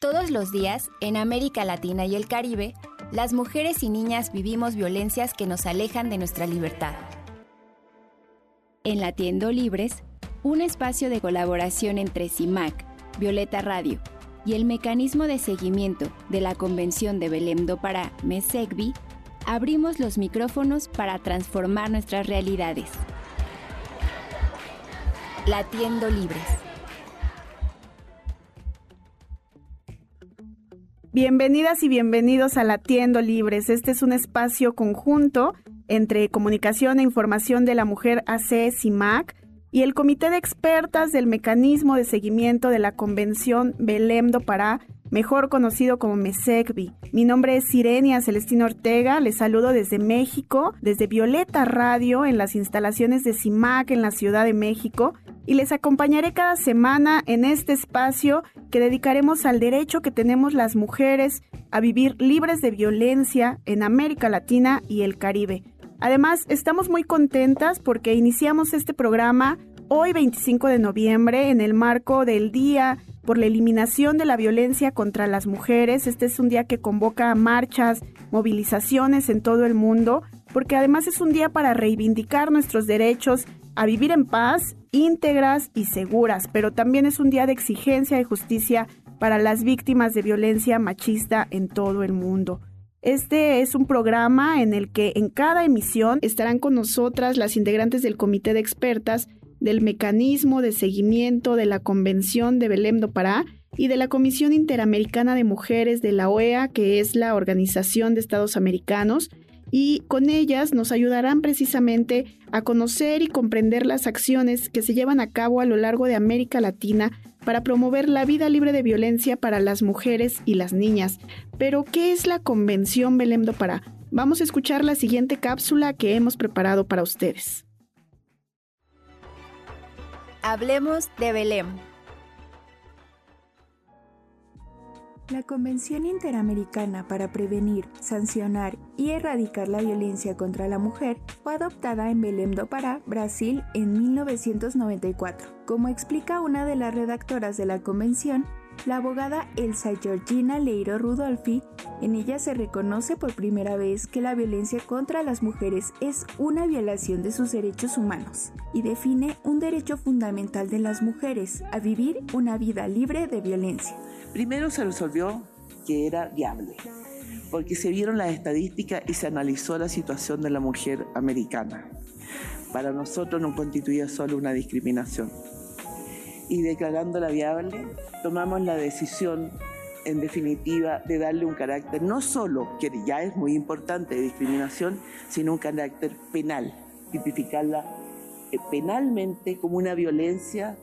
Todos los días, en América Latina y el Caribe, las mujeres y niñas vivimos violencias que nos alejan de nuestra libertad. En Latiendo Libres, un espacio de colaboración entre CIMAC, Violeta Radio y el mecanismo de seguimiento de la Convención de Belém do Pará, MESECBI, abrimos los micrófonos para transformar nuestras realidades. Latiendo Libres. Bienvenidas y bienvenidos a Latiendo Libres. Este es un espacio conjunto entre Comunicación e Información de la Mujer AC CIMAC y el Comité de Expertas del Mecanismo de Seguimiento de la Convención Belém do Pará, mejor conocido como MESECBI. Mi nombre es Sirenia Celestino Ortega, les saludo desde México, desde Violeta Radio en las instalaciones de CIMAC en la Ciudad de México y les acompañaré cada semana en este espacio que dedicaremos al derecho que tenemos las mujeres a vivir libres de violencia en América Latina y el Caribe. Además, estamos muy contentas porque iniciamos este programa hoy 25 de noviembre en el marco del Día por la Eliminación de la Violencia contra las Mujeres. Este es un día que convoca marchas, movilizaciones en todo el mundo, porque además es un día para reivindicar nuestros derechos a vivir en paz, íntegras y seguras, pero también es un día de exigencia y justicia para las víctimas de violencia machista en todo el mundo. Este es un programa en el que en cada emisión estarán con nosotras las integrantes del comité de expertas del mecanismo de seguimiento de la Convención de Belém do Pará y de la Comisión Interamericana de Mujeres de la OEA, que es la Organización de Estados Americanos, y con ellas nos ayudarán precisamente a conocer y comprender las acciones que se llevan a cabo a lo largo de América Latina para promover la vida libre de violencia para las mujeres y las niñas. Pero, ¿qué es la Convención Belém do Pará? Vamos a escuchar la siguiente cápsula que hemos preparado para ustedes. Hablemos de Belém. La Convención Interamericana para Prevenir, Sancionar y Erradicar la Violencia contra la Mujer fue adoptada en Belém do Pará, Brasil, en 1994. Como explica una de las redactoras de la convención, la abogada Elsa Georgina Leiro Rudolfi, en ella se reconoce por primera vez que la violencia contra las mujeres es una violación de sus derechos humanos y define un derecho fundamental de las mujeres a vivir una vida libre de violencia. Primero se resolvió que era viable, porque se vieron las estadísticas y se analizó la situación de la mujer americana. Para nosotros no constituía solo una discriminación. Y declarándola viable, tomamos la decisión, en definitiva, de darle un carácter no solo, que ya es muy importante, de discriminación, sino un carácter penal, tipificarla eh, penalmente como una violencia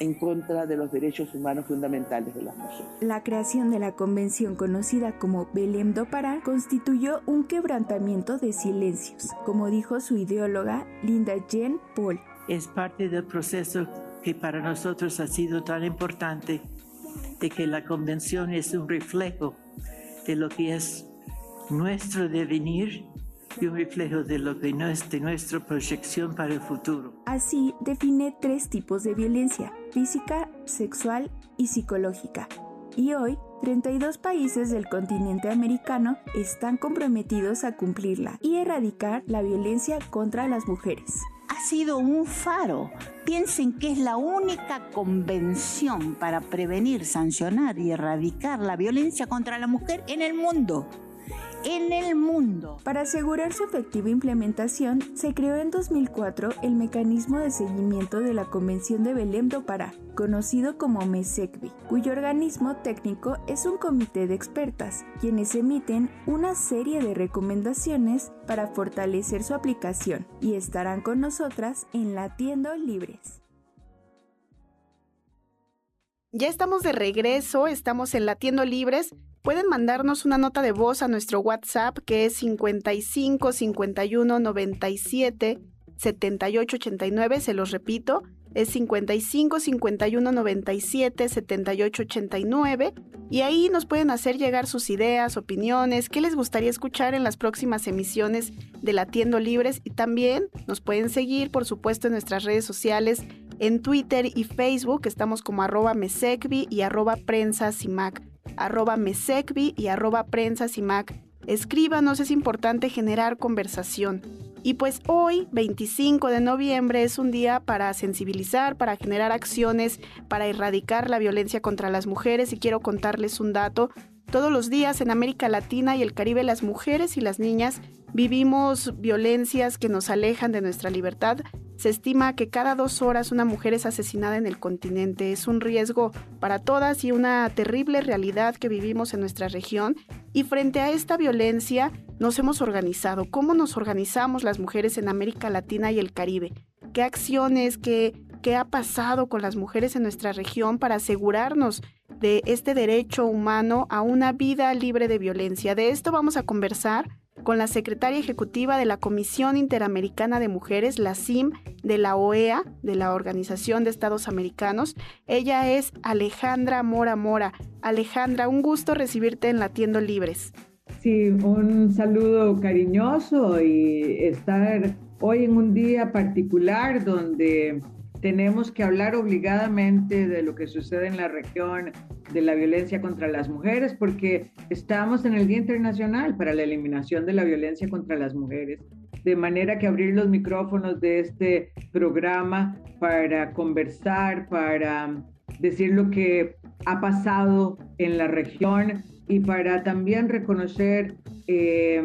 en contra de los derechos humanos fundamentales de las mujeres. La creación de la convención conocida como Belém do Pará constituyó un quebrantamiento de silencios, como dijo su ideóloga Linda Jean Paul. Es parte del proceso que para nosotros ha sido tan importante de que la convención es un reflejo de lo que es nuestro devenir y un reflejo de lo que no es de nuestra proyección para el futuro. Así define tres tipos de violencia, física, sexual y psicológica. Y hoy, 32 países del continente americano están comprometidos a cumplirla y erradicar la violencia contra las mujeres. Ha sido un faro. Piensen que es la única convención para prevenir, sancionar y erradicar la violencia contra la mujer en el mundo en el mundo. Para asegurar su efectiva implementación, se creó en 2004 el mecanismo de seguimiento de la Convención de Belém do Pará, conocido como MESECBI, cuyo organismo técnico es un comité de expertas, quienes emiten una serie de recomendaciones para fortalecer su aplicación y estarán con nosotras en Latiendo Libres. Ya estamos de regreso, estamos en Latiendo Libres. Pueden mandarnos una nota de voz a nuestro WhatsApp que es 55 51 97 78 89, se los repito, es 55 51 97 78 89 y ahí nos pueden hacer llegar sus ideas, opiniones, qué les gustaría escuchar en las próximas emisiones de Latiendo Libres y también nos pueden seguir por supuesto en nuestras redes sociales en Twitter y Facebook, estamos como arroba mesecvi y arroba prensa arroba mesecvi y arroba prensasimac. Escríbanos, es importante generar conversación. Y pues hoy, 25 de noviembre, es un día para sensibilizar, para generar acciones, para erradicar la violencia contra las mujeres. Y quiero contarles un dato. Todos los días en América Latina y el Caribe las mujeres y las niñas vivimos violencias que nos alejan de nuestra libertad. Se estima que cada dos horas una mujer es asesinada en el continente. Es un riesgo para todas y una terrible realidad que vivimos en nuestra región. Y frente a esta violencia nos hemos organizado. ¿Cómo nos organizamos las mujeres en América Latina y el Caribe? ¿Qué acciones, qué, qué ha pasado con las mujeres en nuestra región para asegurarnos de este derecho humano a una vida libre de violencia? De esto vamos a conversar con la secretaria ejecutiva de la Comisión Interamericana de Mujeres, la CIM, de la OEA, de la Organización de Estados Americanos. Ella es Alejandra Mora Mora. Alejandra, un gusto recibirte en Latiendo Libres. Sí, un saludo cariñoso y estar hoy en un día particular donde tenemos que hablar obligadamente de lo que sucede en la región de la violencia contra las mujeres, porque estamos en el Día Internacional para la Eliminación de la Violencia contra las Mujeres. De manera que abrir los micrófonos de este programa para conversar, para decir lo que ha pasado en la región y para también reconocer eh,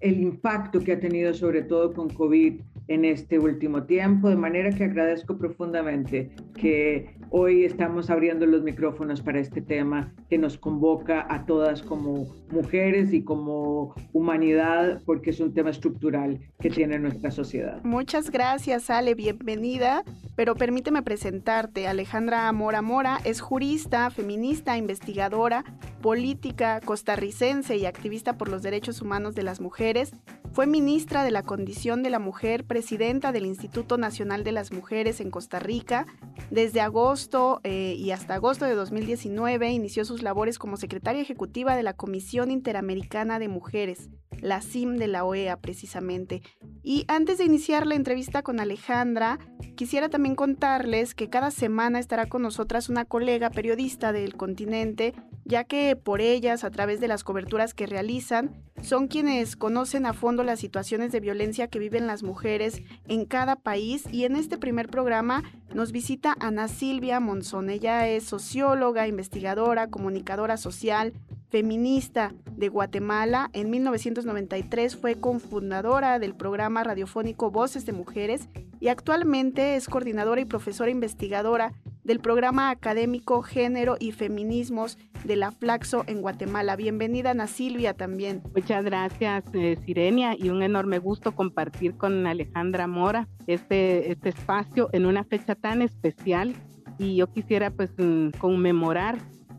el impacto que ha tenido sobre todo con COVID en este último tiempo, de manera que agradezco profundamente que hoy estamos abriendo los micrófonos para este tema que nos convoca a todas como mujeres y como humanidad, porque es un tema estructural que tiene nuestra sociedad. Muchas gracias, Ale, bienvenida, pero permíteme presentarte. Alejandra Mora Mora es jurista, feminista, investigadora, política, costarricense y activista por los derechos humanos de las mujeres. Fue ministra de la Condición de la Mujer, presidenta del Instituto Nacional de las Mujeres en Costa Rica. Desde agosto eh, y hasta agosto de 2019 inició sus labores como secretaria ejecutiva de la Comisión Interamericana de Mujeres, la CIM de la OEA precisamente. Y antes de iniciar la entrevista con Alejandra, quisiera también contarles que cada semana estará con nosotras una colega periodista del continente, ya que por ellas, a través de las coberturas que realizan, son quienes conocen a fondo las situaciones de violencia que viven las mujeres en cada país y en este primer programa nos visita Ana Silvia Monzón. Ella es socióloga, investigadora, comunicadora social, feminista de Guatemala. En 1993 fue cofundadora del programa radiofónico Voces de Mujeres y actualmente es coordinadora y profesora investigadora del programa académico Género y Feminismos de la Flaxo en Guatemala. Bienvenida, Ana Silvia, también. Muchas gracias, eh, Sirenia, y un enorme gusto compartir con Alejandra Mora este, este espacio en una fecha tan especial. Y yo quisiera pues mm, conmemorar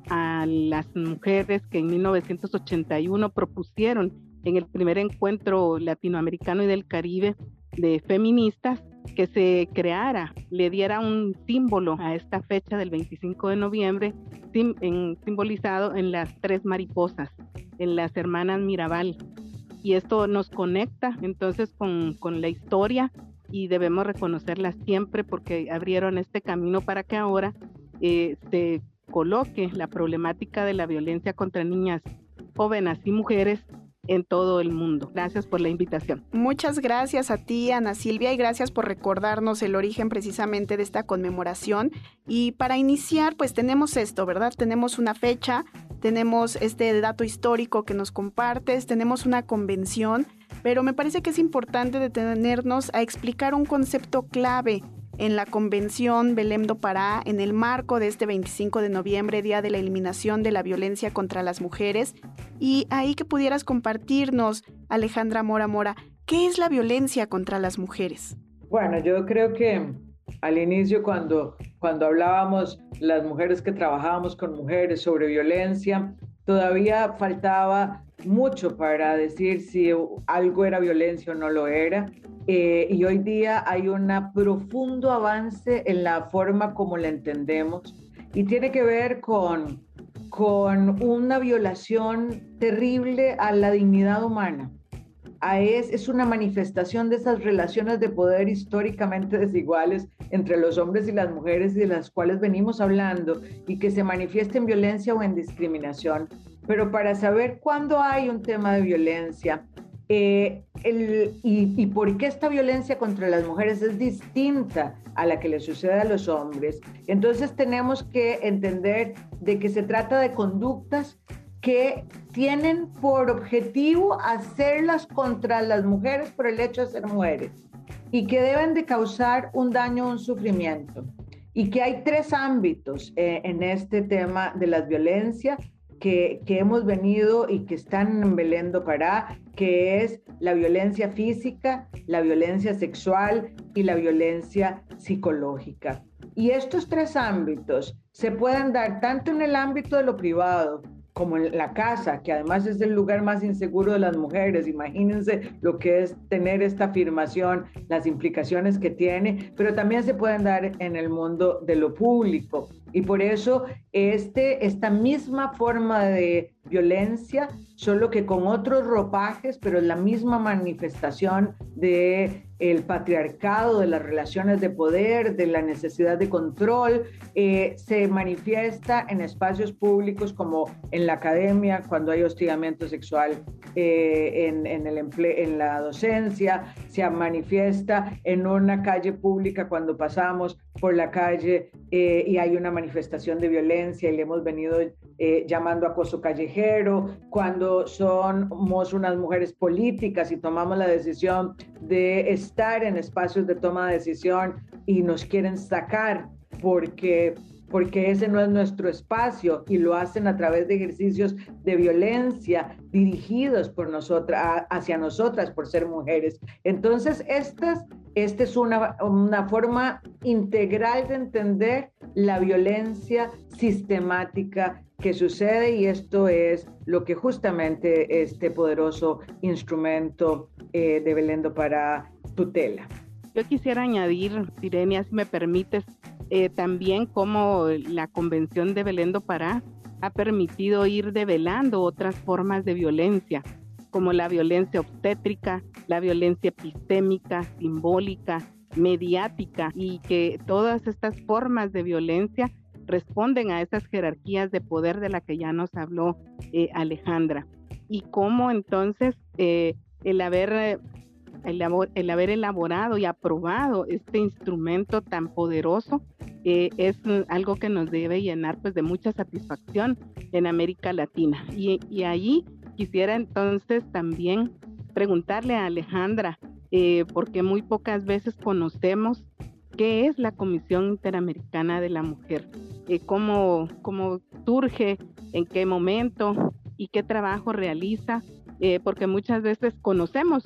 a las mujeres que en 1981 propusieron en el primer encuentro latinoamericano y del Caribe de feministas que se creara, le diera un símbolo a esta fecha del 25 de noviembre, simbolizado en las tres mariposas, en las hermanas Mirabal. Y esto nos conecta entonces con, con la historia y debemos reconocerlas siempre porque abrieron este camino para que ahora eh, se coloque la problemática de la violencia contra niñas, jóvenes y mujeres en todo el mundo. Gracias por la invitación. Muchas gracias a ti, Ana Silvia, y gracias por recordarnos el origen precisamente de esta conmemoración. Y para iniciar, pues tenemos esto, ¿verdad? Tenemos una fecha, tenemos este dato histórico que nos compartes, tenemos una convención, pero me parece que es importante detenernos a explicar un concepto clave en la Convención Belém do Pará en el marco de este 25 de noviembre, Día de la Eliminación de la Violencia contra las Mujeres. Y ahí que pudieras compartirnos, Alejandra Mora Mora, ¿qué es la violencia contra las mujeres? Bueno, yo creo que al inicio cuando, cuando hablábamos las mujeres que trabajábamos con mujeres sobre violencia, todavía faltaba mucho para decir si algo era violencia o no lo era. Eh, y hoy día hay un profundo avance en la forma como la entendemos y tiene que ver con, con una violación terrible a la dignidad humana. Es, una manifestación de esas relaciones de poder históricamente desiguales entre los hombres y las mujeres y de las cuales venimos hablando y que se manifiesta en violencia o en discriminación. Pero para saber cuándo hay un tema de violencia, eh, y, por qué esta violencia contra las mujeres es distinta a la que le sucede a los hombres. Entonces tenemos que entender de que se trata de conductas que tienen por objetivo hacerlas contra las mujeres por el hecho de ser mujeres y que deben de causar un daño un sufrimiento. Y que hay tres ámbitos eh, en este tema de las violencias que, hemos venido y que están en Belén Pará, que es la violencia física, la violencia sexual y la violencia psicológica. Y estos tres ámbitos se pueden dar tanto en el ámbito de lo privado como en la casa, que además es el lugar más inseguro de las mujeres. Imagínense lo que es tener esta afirmación, las implicaciones que tiene, pero también se pueden dar en el mundo de lo público. Y por eso este, esta misma forma de violencia, solo que con otros ropajes, pero es la misma manifestación de el patriarcado, de las relaciones de poder, de la necesidad de control, eh, se manifiesta en espacios públicos como en la academia, cuando hay hostigamiento sexual eh, en, en, el en la docencia, se manifiesta en una calle pública cuando pasamos por la calle eh, y hay una manifestación de violencia y le hemos venido llamando acoso callejero, cuando somos unas mujeres políticas y tomamos la decisión de estar en espacios de toma de decisión y nos quieren sacar porque porque ese no es nuestro espacio y lo hacen a través de ejercicios de violencia dirigidos por nosotras, hacia nosotras por ser mujeres. Entonces, estas, esta es una, una forma integral de entender la violencia sistemática que sucede y esto es lo que justamente este poderoso instrumento eh, de Belendo para tutela. Yo quisiera añadir, Sirenia, si me permites, eh, también cómo la Convención de Belén do Pará ha permitido ir develando otras formas de violencia, como la violencia obstétrica, la violencia epistémica, simbólica, mediática, y que todas estas formas de violencia responden a esas jerarquías de poder de la que ya nos habló eh, Alejandra. Y cómo entonces eh, el haber el, haber elaborado y aprobado este instrumento tan poderoso eh, es algo que nos debe llenar pues de mucha satisfacción en América Latina. Y, y ahí quisiera entonces también preguntarle a Alejandra, eh, porque muy pocas veces conocemos qué es la Comisión Interamericana de la Mujer, eh, cómo, cómo surge, en qué momento y qué trabajo realiza, porque muchas veces conocemos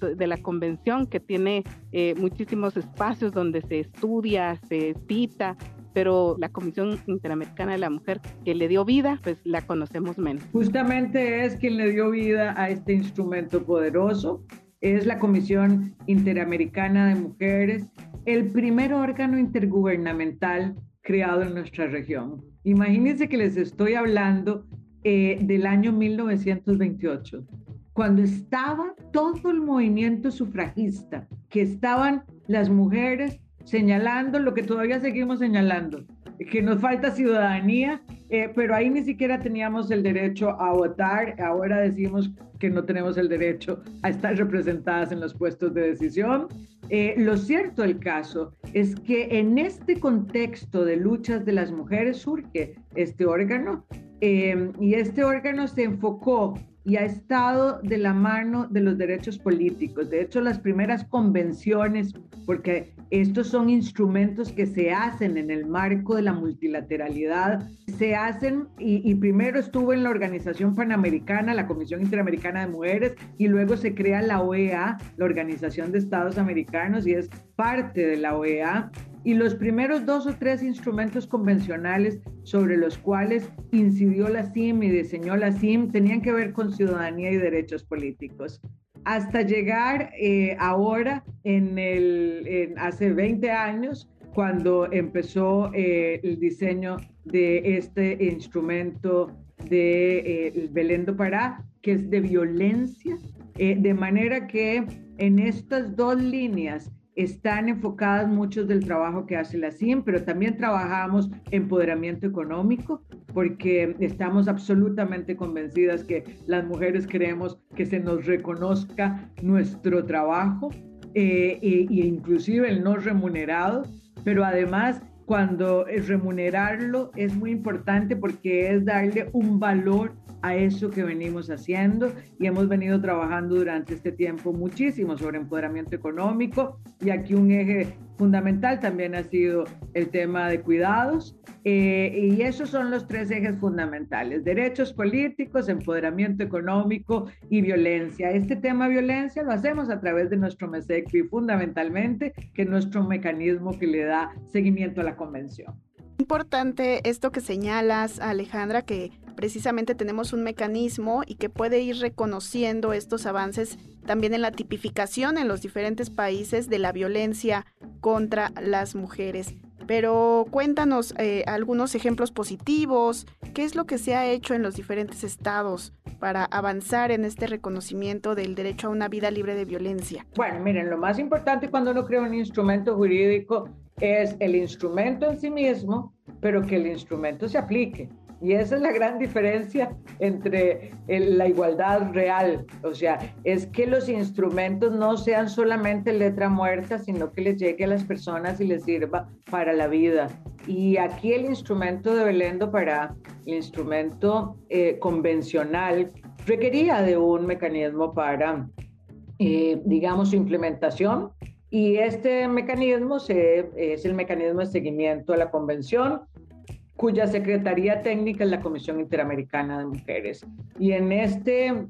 de la convención que tiene eh, muchísimos espacios donde se estudia, se cita, pero la Comisión Interamericana de la Mujer que le dio vida, pues la conocemos menos. Justamente es quien le dio vida a este instrumento poderoso, es la Comisión Interamericana de Mujeres, el primer órgano intergubernamental creado en nuestra región. Imagínense que les estoy hablando eh, del año 1928 cuando estaba todo el movimiento sufragista, que estaban las mujeres señalando lo que todavía seguimos señalando, que nos falta ciudadanía, eh, pero ahí ni siquiera teníamos el derecho a votar, ahora decimos que no tenemos el derecho a estar representadas en los puestos de decisión. Eh, lo cierto del caso es que en este contexto de luchas de las mujeres surge este órgano eh, y este órgano se enfocó y ha estado de la mano de los derechos políticos. De hecho, las primeras convenciones, porque estos son instrumentos que se hacen en el marco de la multilateralidad, se hacen y, primero estuvo en la Organización Panamericana, la Comisión Interamericana de Mujeres, y luego se crea la OEA, la Organización de Estados Americanos, y es parte de la OEA y los primeros dos o tres instrumentos convencionales sobre los cuales incidió la CIM y diseñó la CIM tenían que ver con ciudadanía y derechos políticos. Hasta llegar eh, ahora, en el, hace 20 años, cuando empezó eh, el diseño de este instrumento de eh, Belén do Pará, que es de violencia, eh, de manera que en estas dos líneas están enfocadas muchos del trabajo que hace la CIM, pero también trabajamos empoderamiento económico, porque estamos absolutamente convencidas que las mujeres queremos que se nos reconozca nuestro trabajo eh, e, inclusive el no remunerado, pero además cuando remunerarlo es muy importante porque es darle un valor a eso que venimos haciendo y hemos venido trabajando durante este tiempo muchísimo sobre empoderamiento económico y aquí un eje fundamental también ha sido el tema de cuidados eh, y esos son los tres ejes fundamentales, derechos políticos, empoderamiento económico y violencia. Este tema violencia lo hacemos a través de nuestro MESECRI fundamentalmente, que es nuestro mecanismo que le da seguimiento a la convención. Importante esto que señalas, Alejandra, que precisamente tenemos un mecanismo y que puede ir reconociendo estos avances también en la tipificación en los diferentes países de la violencia contra las mujeres. Pero cuéntanos eh, algunos ejemplos positivos, qué es lo que se ha hecho en los diferentes estados para avanzar en este reconocimiento del derecho a una vida libre de violencia. Bueno, miren, lo más importante cuando uno crea un instrumento jurídico es el instrumento en sí mismo, pero que el instrumento se aplique. Y esa es la gran diferencia entre la igualdad real. O sea, es que los instrumentos no sean solamente letra muerta, sino que les llegue a las personas y les sirva para la vida. Y aquí el instrumento de Belendo para el instrumento eh, convencional requería de un mecanismo para, eh, digamos, su implementación. Y este mecanismo es el mecanismo de seguimiento a la convención cuya Secretaría Técnica es la Comisión Interamericana de Mujeres. Y en este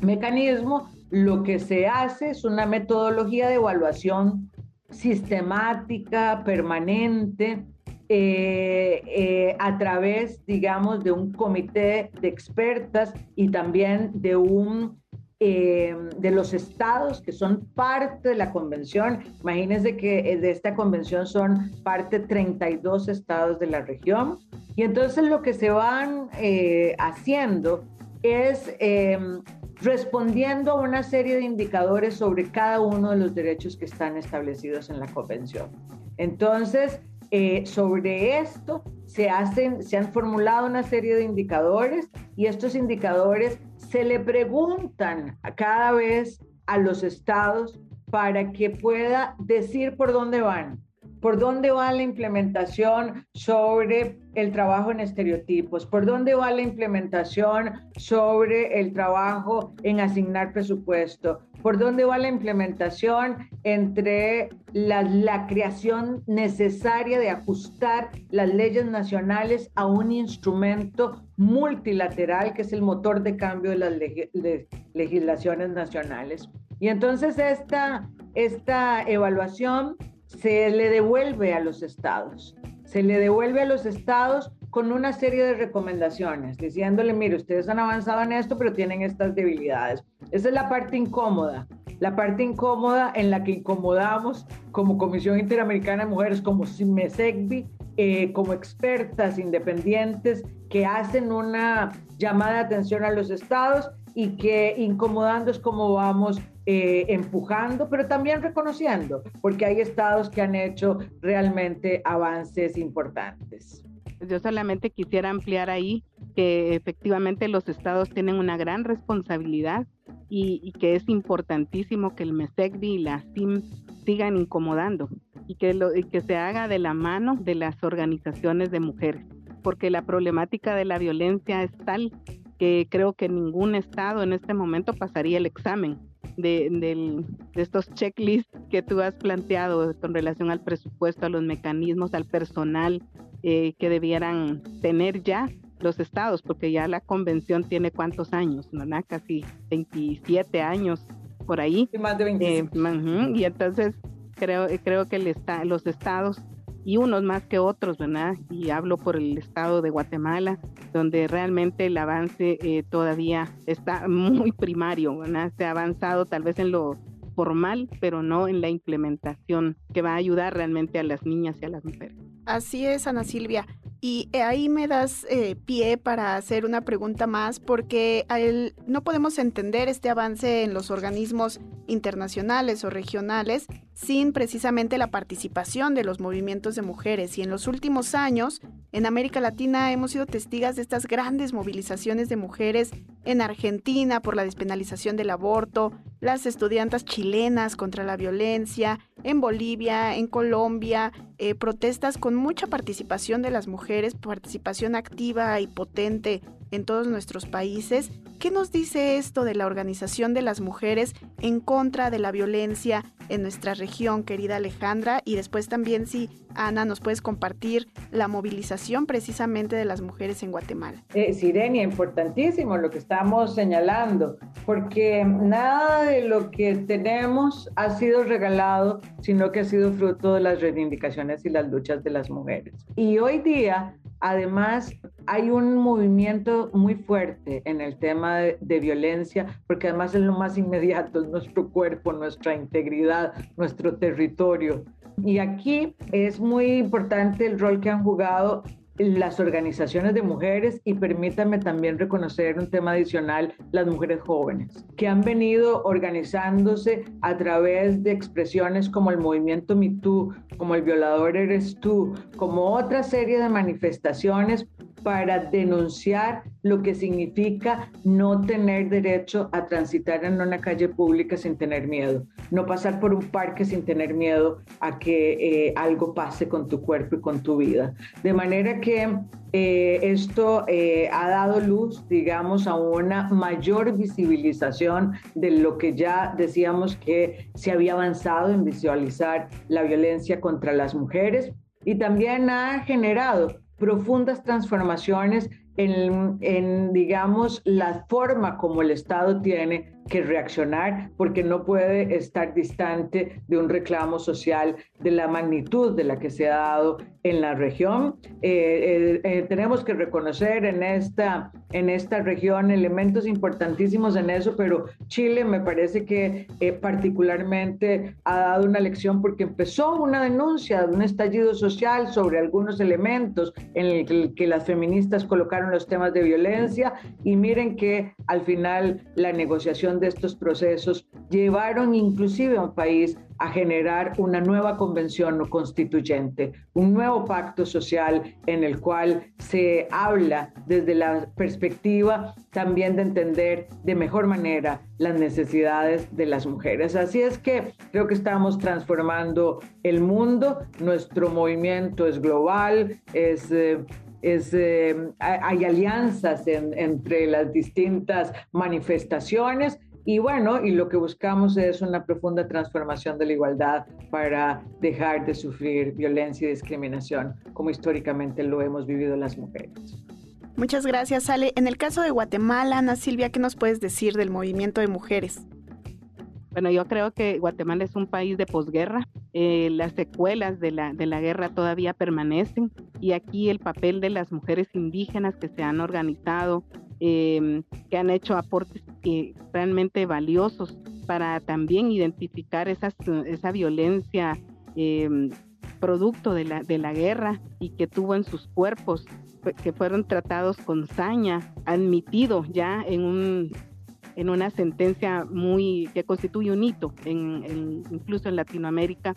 mecanismo lo que se hace es una metodología de evaluación sistemática, permanente, eh, eh, a través, digamos, de un comité de expertas y también de un eh, de los estados que son parte de la convención. Imagínense que eh, de esta convención son parte 32 estados de la región. Y entonces lo que se van eh, haciendo es em, respondiendo a una serie de indicadores sobre cada uno de los derechos que están establecidos en la convención. Entonces, sobre esto se, hacen, se han formulado una serie de indicadores y estos indicadores se le preguntan cada vez a los estados para que pueda decir por dónde van, por dónde va la implementación sobre el trabajo en estereotipos, por dónde va la implementación sobre el trabajo en asignar presupuesto, por dónde va la implementación entre la, creación necesaria de ajustar las leyes nacionales a un instrumento multilateral que es el motor de cambio de las legislaciones nacionales. Y entonces esta, esta evaluación se le devuelve a los estados, se le devuelve a los estados con una serie de recomendaciones, diciéndole, mire, ustedes han avanzado en esto, pero tienen estas debilidades. Esa es la parte incómoda, la parte incómoda en la que incomodamos como Comisión Interamericana de Mujeres, como MESECBI, eh, como expertas independientes que hacen una llamada de atención a los estados y que incomodando es como vamos eh, empujando, pero también reconociendo, porque hay estados que han hecho realmente avances importantes. Yo solamente quisiera ampliar ahí que efectivamente los estados tienen una gran responsabilidad y, que es importantísimo que el MESECBI y la CIM sigan incomodando y que, lo, y que se haga de la mano de las organizaciones de mujeres, porque la problemática de la violencia es tal que creo que ningún estado en este momento pasaría el examen de, de, estos checklists que tú has planteado con relación al presupuesto, a los mecanismos, al personal eh, que debieran tener ya los estados, porque ya la convención tiene cuántos años, ¿no? Casi 27 años por ahí. más de 25. Eh, y entonces creo, creo que el los estados y unos más que otros, ¿verdad? Y hablo por el estado de Guatemala, donde realmente el avance eh, todavía está muy primario, ¿verdad? Se ha avanzado tal vez en lo formal, pero no en la implementación que va a ayudar realmente a las niñas y a las mujeres. Así es, Ana Silvia. Y eh, ahí me das eh, pie para hacer una pregunta más, porque no podemos entender este avance en los organismos internacionales o regionales sin precisamente la participación de los movimientos de mujeres. Y en los últimos años, en América Latina hemos sido testigos de estas grandes movilizaciones de mujeres en Argentina por la despenalización del aborto, las estudiantas chilenas contra la violencia, en Bolivia, en Colombia, eh, protestas con mucha participación de las mujeres, participación activa y potente en todos nuestros países. ¿Qué nos dice esto de la organización de las mujeres en contra de la violencia en nuestra región, querida Alejandra? Y después también si, Ana, nos puedes compartir la movilización precisamente de las mujeres en Guatemala. Eh, Sirenia, importantísimo lo que estamos señalando, porque nada de lo que tenemos ha sido regalado, sino que ha sido fruto de las reivindicaciones y las luchas de las mujeres. Y hoy día Además, hay un movimiento muy fuerte en el tema de, violencia, porque además es lo más inmediato, es nuestro cuerpo, nuestra integridad, nuestro territorio. Y aquí es muy importante el rol que han jugado las organizaciones de mujeres y permítanme también reconocer un tema adicional, las mujeres jóvenes, que han venido organizándose a través de expresiones como el movimiento MeToo, como el violador eres tú, como otra serie de manifestaciones para denunciar lo que significa no tener derecho a transitar en una calle pública sin tener miedo, no pasar por un parque sin tener miedo a que eh, algo pase con tu cuerpo y con tu vida. De manera que eh, esto eh, ha dado luz, digamos, a una mayor visibilización de lo que ya decíamos que se había avanzado en visualizar la violencia contra las mujeres y también ha generado profundas transformaciones en, en, digamos, la forma como el Estado tiene que reaccionar porque no puede estar distante de un reclamo social de la magnitud de la que se ha dado en la región. Eh, eh, eh, tenemos que reconocer en esta, en esta región elementos importantísimos en eso, pero Chile me parece que particularmente ha dado una lección porque empezó una denuncia de un estallido social sobre algunos elementos en el que las feministas colocaron los temas de violencia y miren que al final la negociación de estos procesos llevaron inclusive a un país a generar una nueva convención constituyente, un nuevo pacto social en el cual se habla desde la perspectiva también de entender de mejor manera las necesidades de las mujeres. Así es que creo que estamos transformando el mundo, nuestro movimiento es global, es... Eh, es, eh, hay alianzas entre las distintas manifestaciones y bueno, y lo que buscamos es una profunda transformación de la igualdad para dejar de sufrir violencia y discriminación, como históricamente lo hemos vivido las mujeres. Muchas gracias, Ale. En el caso de Guatemala, Ana Silvia, ¿qué nos puedes decir del movimiento de mujeres? Bueno, yo creo que Guatemala es un país de posguerra. Eh, las secuelas de la, de la guerra todavía permanecen y aquí el papel de las mujeres indígenas que se han organizado Em, que han hecho aportes realmente valiosos para también identificar esas, esa violencia em, producto de la, de la guerra y que tuvo en sus cuerpos, que fueron tratados con saña, admitido ya en un en una sentencia muy que constituye un hito en, incluso en Latinoamérica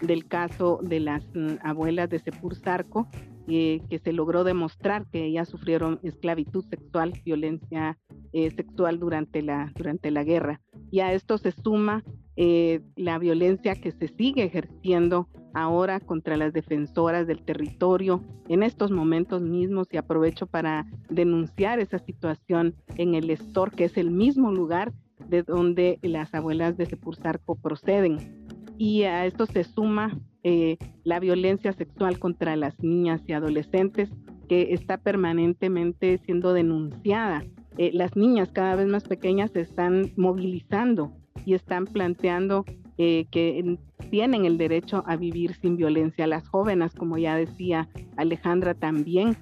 del caso de las mm, abuelas de Sepur Sarco eh, que se logró demostrar que ellas sufrieron esclavitud sexual, violencia eh, sexual durante la, durante la guerra. Y a esto se suma eh, la violencia que se sigue ejerciendo ahora contra las defensoras del territorio en estos momentos mismos y aprovecho para denunciar esa situación en el Estor, que es el mismo lugar de donde las abuelas de Sepursarco proceden. Y a esto se suma eh, la violencia sexual contra las niñas y adolescentes que está permanentemente siendo denunciada. Eh, las niñas cada vez más pequeñas se están movilizando y están planteando eh, que tienen el derecho a vivir sin violencia. Las jóvenes, como ya decía Alejandra, también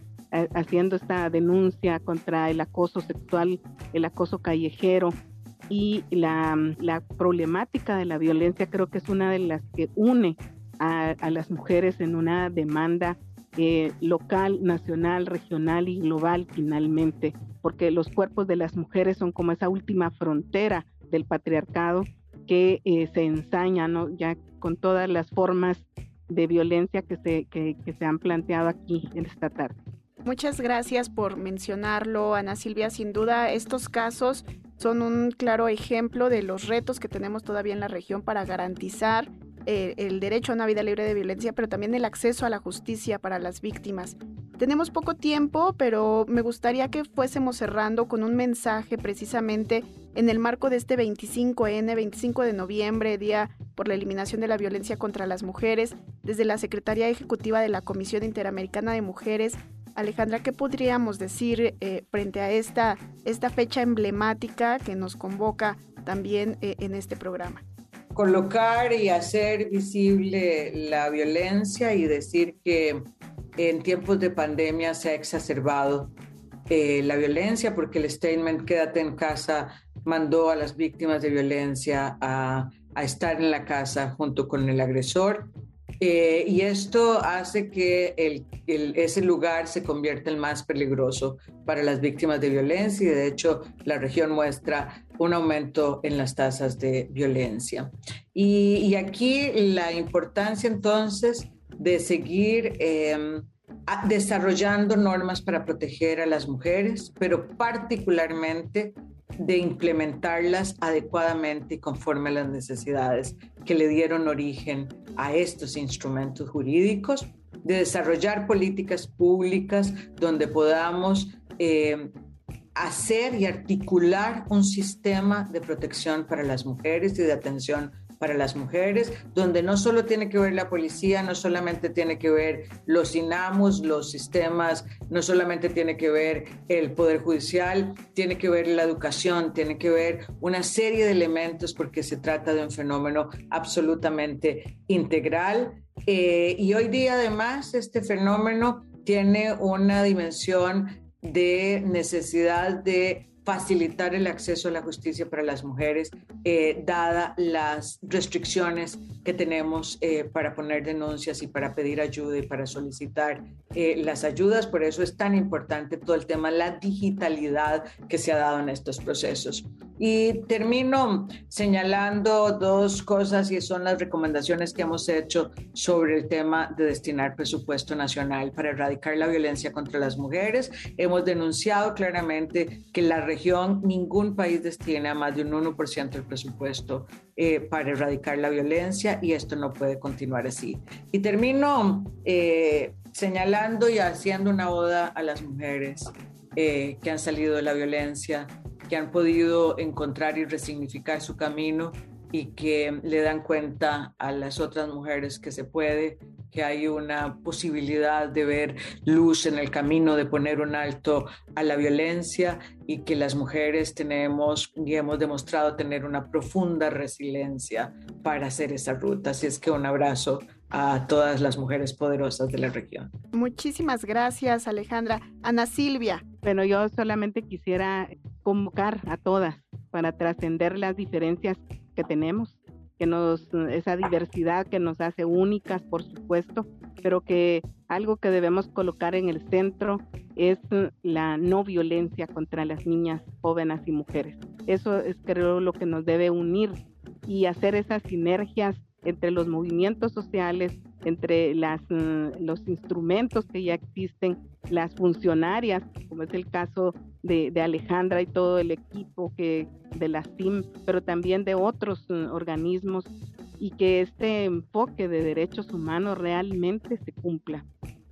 haciendo esta denuncia contra el acoso sexual, el acoso callejero y la, la problemática de la violencia creo que es una de las que une a, las mujeres en una demanda eh, local, nacional, regional y global finalmente, porque los cuerpos de las mujeres son como esa última frontera del patriarcado que eh, se ensaña, ¿no? ya con todas las formas de violencia que se, que, que se han planteado aquí en esta tarde. Muchas gracias por mencionarlo, Ana Silvia. Sin duda, estos casos son un claro ejemplo de los retos que tenemos todavía en la región para garantizar eh, el derecho a una vida libre de violencia, pero también el acceso a la justicia para las víctimas. Tenemos poco tiempo, pero me gustaría que fuésemos cerrando con un mensaje precisamente en el marco de este 25N, 25 de noviembre, Día por la Eliminación de la Violencia contra las Mujeres, desde la Secretaría Ejecutiva de la Comisión Interamericana de Mujeres. Alejandra, ¿qué podríamos decir eh, frente a esta, esta fecha emblemática que nos convoca también eh, en este programa? Colocar y hacer visible la violencia y decir que en tiempos de pandemia se ha exacerbado eh, la violencia porque el statement Quédate en casa mandó a las víctimas de violencia a, a estar en la casa junto con el agresor. Eh, y esto hace que el, ese lugar se convierta en más peligroso para las víctimas de violencia y de hecho la región muestra un aumento en las tasas de violencia. Y, aquí la importancia entonces de seguir em, desarrollando normas para proteger a las mujeres, pero particularmente de implementarlas adecuadamente y conforme a las necesidades que le dieron origen a estos instrumentos jurídicos, de desarrollar políticas públicas donde podamos eh, hacer y articular un sistema de protección para las mujeres y de atención para las mujeres, donde no solo tiene que ver la policía, no solamente tiene que ver los INAMUS, los sistemas, no solamente tiene que ver el Poder Judicial, tiene que ver la educación, tiene que ver una serie de elementos porque se trata de un fenómeno absolutamente integral. Eh, y hoy día además este fenómeno tiene una dimensión de necesidad de facilitar el acceso a la justicia para las mujeres, eh, dada las restricciones que tenemos eh, para poner denuncias y para pedir ayuda y para solicitar eh, las ayudas. Por eso es tan importante todo el tema, la digitalidad que se ha dado en estos procesos. Y termino señalando dos cosas y son las recomendaciones que hemos hecho sobre el tema de destinar presupuesto nacional para erradicar la violencia contra las mujeres. Hemos denunciado claramente que la región, ningún país destina más de un 1% del presupuesto eh, para erradicar la violencia y esto no puede continuar así. Y termino eh, señalando y haciendo una oda a las mujeres eh, que han salido de la violencia, que han podido encontrar y resignificar su camino y que le dan cuenta a las otras mujeres que se puede, que hay una posibilidad de ver luz en el camino, de poner un alto a la violencia y que las mujeres tenemos y hemos demostrado tener una profunda resiliencia para hacer esa ruta. Así es que un abrazo a todas las mujeres poderosas de la región. Muchísimas gracias, Alejandra. Ana Silvia. Bueno, yo solamente quisiera convocar a todas para trascender las diferencias que tenemos, que nos, esa diversidad que nos hace únicas, por supuesto, pero que algo que debemos colocar en el centro es la no violencia contra las niñas, jóvenes y mujeres. Eso es creo lo que nos debe unir y hacer esas sinergias entre los movimientos sociales, entre las, mm, los instrumentos que ya existen, las funcionarias, como es el caso de, Alejandra y todo el equipo que, de la CIM, pero también de otros mm, organismos, y que este enfoque de derechos humanos realmente se cumpla.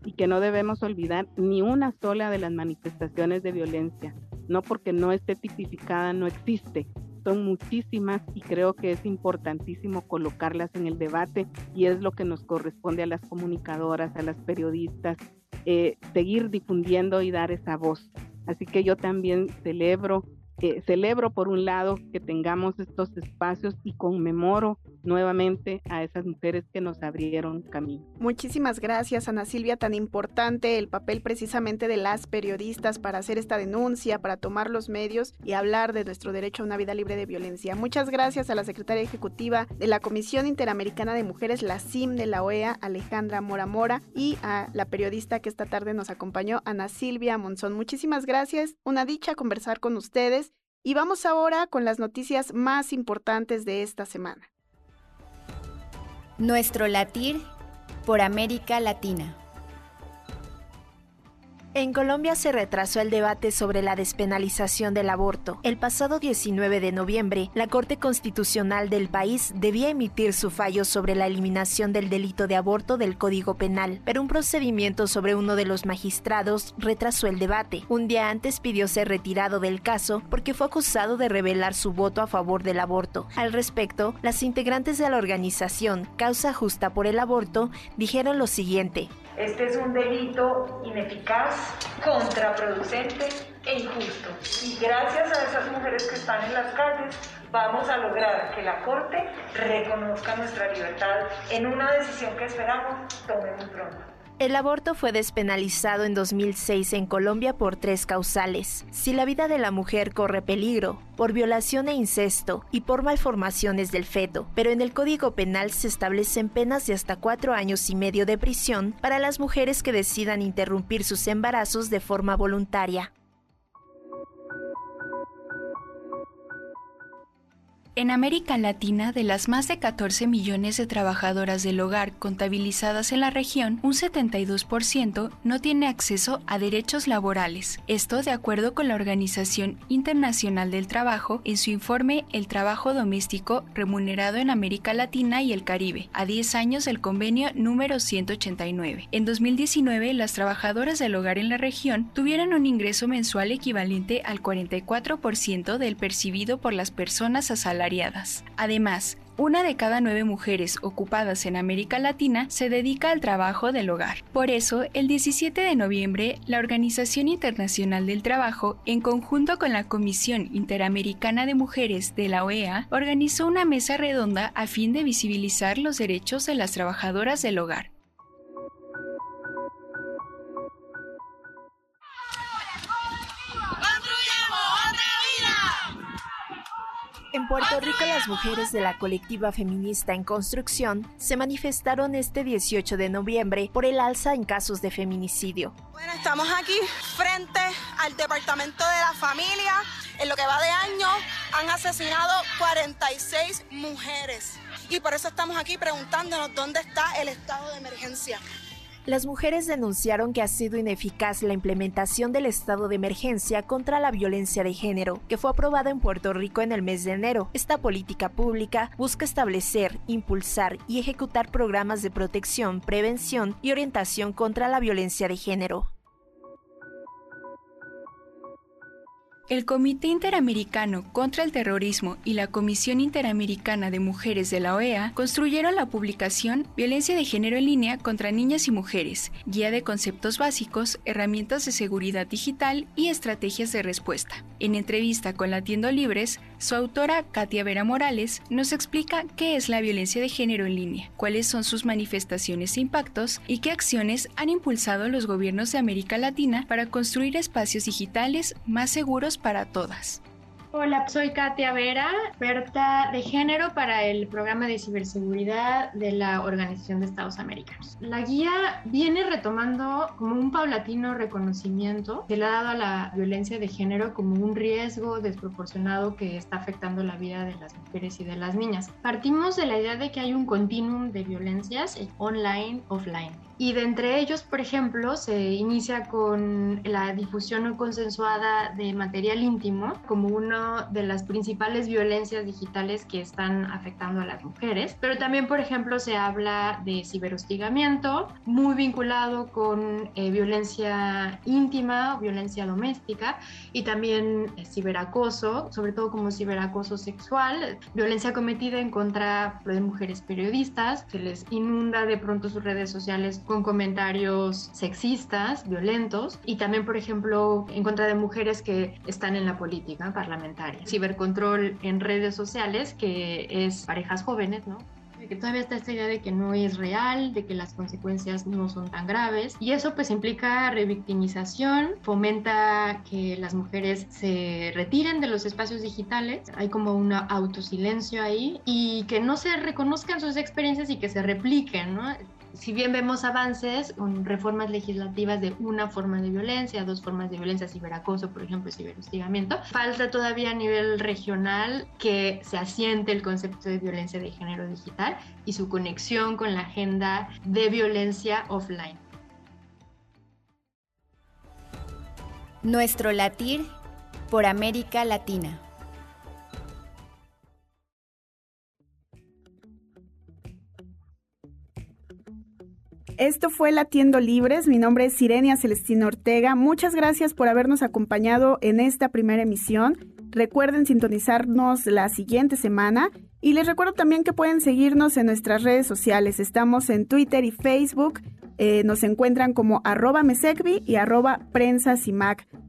Y que no debemos olvidar ni una sola de las manifestaciones de violencia, no porque no esté tipificada, no existe, son muchísimas y creo que es importantísimo colocarlas en el debate y es lo que nos corresponde a las comunicadoras, a las periodistas, eh, seguir difundiendo y dar esa voz. Así que yo también celebro, celebro por un lado que tengamos estos espacios y conmemoro nuevamente a esas mujeres que nos abrieron camino. Muchísimas gracias, Ana Silvia, tan importante el papel precisamente de las periodistas para hacer esta denuncia, para tomar los medios y hablar de nuestro derecho a una vida libre de violencia. Muchas gracias a la secretaria ejecutiva de la Comisión Interamericana de Mujeres, la CIM de la OEA, Alejandra Mora Mora, y a la periodista que esta tarde nos acompañó, Ana Silvia Monzón. Muchísimas gracias, una dicha conversar con ustedes y vamos ahora con las noticias más importantes de esta semana. Nuestro latir por América Latina. En Colombia se retrasó el debate sobre la despenalización del aborto. El pasado 19 de noviembre, la Corte Constitucional del país debía emitir su fallo sobre la eliminación del delito de aborto del Código Penal, pero un procedimiento sobre uno de los magistrados retrasó el debate. Un día antes pidió ser retirado del caso porque fue acusado de revelar su voto a favor del aborto. Al respecto, las integrantes de la organización Causa Justa por el Aborto dijeron lo siguiente. Este es un delito ineficaz, contraproducente e injusto. Y gracias a esas mujeres que están en las calles, vamos a lograr que la Corte reconozca nuestra libertad en una decisión que esperamos tome muy pronto. El aborto fue despenalizado en 2006 en Colombia por tres causales. Si la vida de la mujer corre peligro, por violación e incesto y por malformaciones del feto, pero en el Código Penal se establecen penas de hasta cuatro años y medio de prisión para las mujeres que decidan interrumpir sus embarazos de forma voluntaria. En América Latina, de las más de 14 millones de trabajadoras del hogar contabilizadas en la región, un 72% no tiene acceso a derechos laborales. Esto de acuerdo con la Organización Internacional del Trabajo en su informe El trabajo doméstico remunerado en América Latina y el Caribe, a 10 años del convenio número 189. En 2019, las trabajadoras del hogar en la región tuvieron un ingreso mensual equivalente al 44% del percibido por las personas a Además, una de cada nueve mujeres ocupadas en América Latina se dedica al trabajo del hogar. Por eso, el 17 de noviembre, la Organización Internacional del Trabajo, en conjunto con la Comisión Interamericana de Mujeres de la OEA, organizó una mesa redonda a fin de visibilizar los derechos de las trabajadoras del hogar. En Puerto Rico, las mujeres de la colectiva feminista en construcción se manifestaron este 18 de noviembre por el alza en casos de feminicidio. Bueno, estamos aquí frente al Departamento de la Familia. En lo que va de año han asesinado 46 mujeres. Y por eso estamos aquí preguntándonos dónde está el estado de emergencia. Las mujeres denunciaron que ha sido ineficaz la implementación del estado de emergencia contra la violencia de género, que fue aprobada en Puerto Rico en el mes de enero. Esta política pública busca establecer, impulsar y ejecutar programas de protección, prevención y orientación contra la violencia de género. El Comité Interamericano contra el Terrorismo y la Comisión Interamericana de Mujeres de la OEA construyeron la publicación Violencia de Género en línea contra niñas y mujeres, guía de conceptos básicos, herramientas de seguridad digital y estrategias de respuesta. En entrevista con Latiendo Libres, su autora, Katia Vera Morales, nos explica qué es la violencia de género en línea, cuáles son sus manifestaciones e impactos y qué acciones han impulsado los gobiernos de América Latina para construir espacios digitales más seguros para todas. Hola, soy Katia Vera, experta de género para el programa de ciberseguridad de la Organización de Estados Americanos. La guía viene retomando como un paulatino reconocimiento que le ha dado a la violencia de género como un riesgo desproporcionado que está afectando la vida de las mujeres y de las niñas. Partimos de la idea de que hay un continuum de violencias online, offline y de entre ellos, por ejemplo, se inicia con la difusión no consensuada de material íntimo como una de las principales violencias digitales que están afectando a las mujeres. Pero también, por ejemplo, se habla de ciberhostigamiento, muy vinculado con eh, violencia íntima, violencia doméstica y también eh, ciberacoso, sobre todo como ciberacoso sexual, violencia cometida en contra de mujeres periodistas, se les inunda de pronto sus redes sociales con comentarios sexistas, violentos y también, por ejemplo, en contra de mujeres que están en la política parlamentaria. Cibercontrol en redes sociales, que es parejas jóvenes, ¿no? que todavía está esta idea de que no es real, de que las consecuencias no son tan graves y eso pues implica revictimización, fomenta que las mujeres se retiren de los espacios digitales, hay como un autosilencio ahí y que no se reconozcan sus experiencias y que se repliquen, ¿no? Si bien vemos avances con reformas legislativas de una forma de violencia, dos formas de violencia, ciberacoso, por ejemplo, ciberhostigamiento, falta todavía a nivel regional que se asiente el concepto de violencia de género digital y su conexión con la agenda de violencia offline. Nuestro latir por América Latina. Esto fue Latiendo Libres. Mi nombre es Sirenia Celestina Ortega. Muchas gracias por habernos acompañado en esta primera emisión. Recuerden sintonizarnos la siguiente semana y les recuerdo también que pueden seguirnos en nuestras redes sociales. Estamos en Twitter y Facebook. Eh, nos encuentran como arroba mesecvi y arroba prensa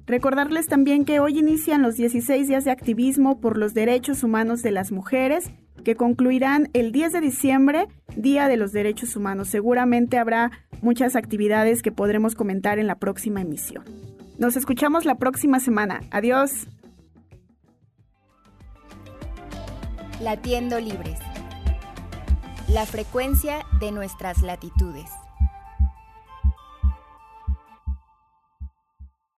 Recordarles también que hoy inician los 16 días de activismo por los derechos humanos de las mujeres que concluirán el 10 de diciembre, Día de los Derechos Humanos. Seguramente habrá muchas actividades que podremos comentar en la próxima emisión. Nos escuchamos la próxima semana. Adiós. Latiendo Libres. La frecuencia de nuestras latitudes.